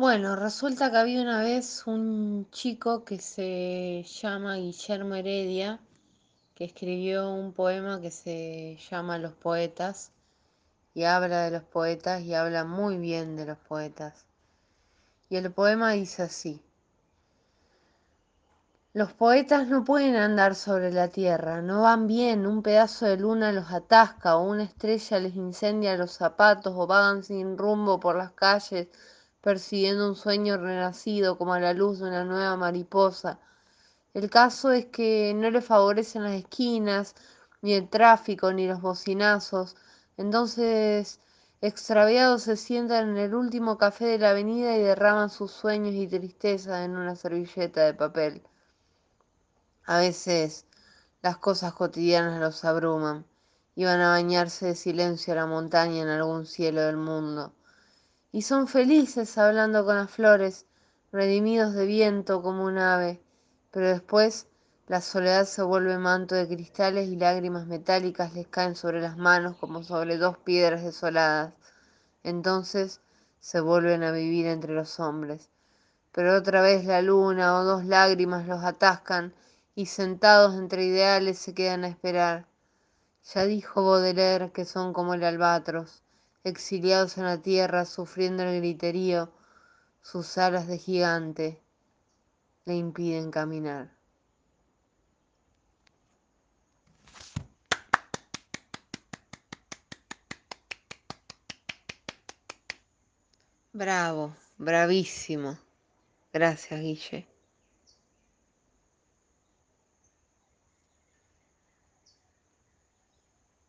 Bueno, resulta que había una vez un chico que se llama Guillermo Heredia, que escribió un poema que se llama Los Poetas, y habla de los poetas y habla muy bien de los poetas. Y el poema dice así. Los poetas no pueden andar sobre la tierra, no van bien, un pedazo de luna los atasca o una estrella les incendia los zapatos o vagan sin rumbo por las calles persiguiendo un sueño renacido como a la luz de una nueva mariposa. El caso es que no le favorecen las esquinas, ni el tráfico, ni los bocinazos. Entonces, extraviados se sientan en el último café de la avenida y derraman sus sueños y tristezas en una servilleta de papel. A veces las cosas cotidianas los abruman y van a bañarse de silencio a la montaña en algún cielo del mundo. Y son felices hablando con las flores, redimidos de viento como un ave, pero después la soledad se vuelve manto de cristales y lágrimas metálicas les caen sobre las manos como sobre dos piedras desoladas. Entonces se vuelven a vivir entre los hombres. Pero otra vez la luna o dos lágrimas los atascan y sentados entre ideales se quedan a esperar. Ya dijo Baudelaire que son como el albatros, exiliados en la tierra, sufriendo el griterío, sus alas de gigante le impiden caminar. Bravo, bravísimo. Gracias, Guille.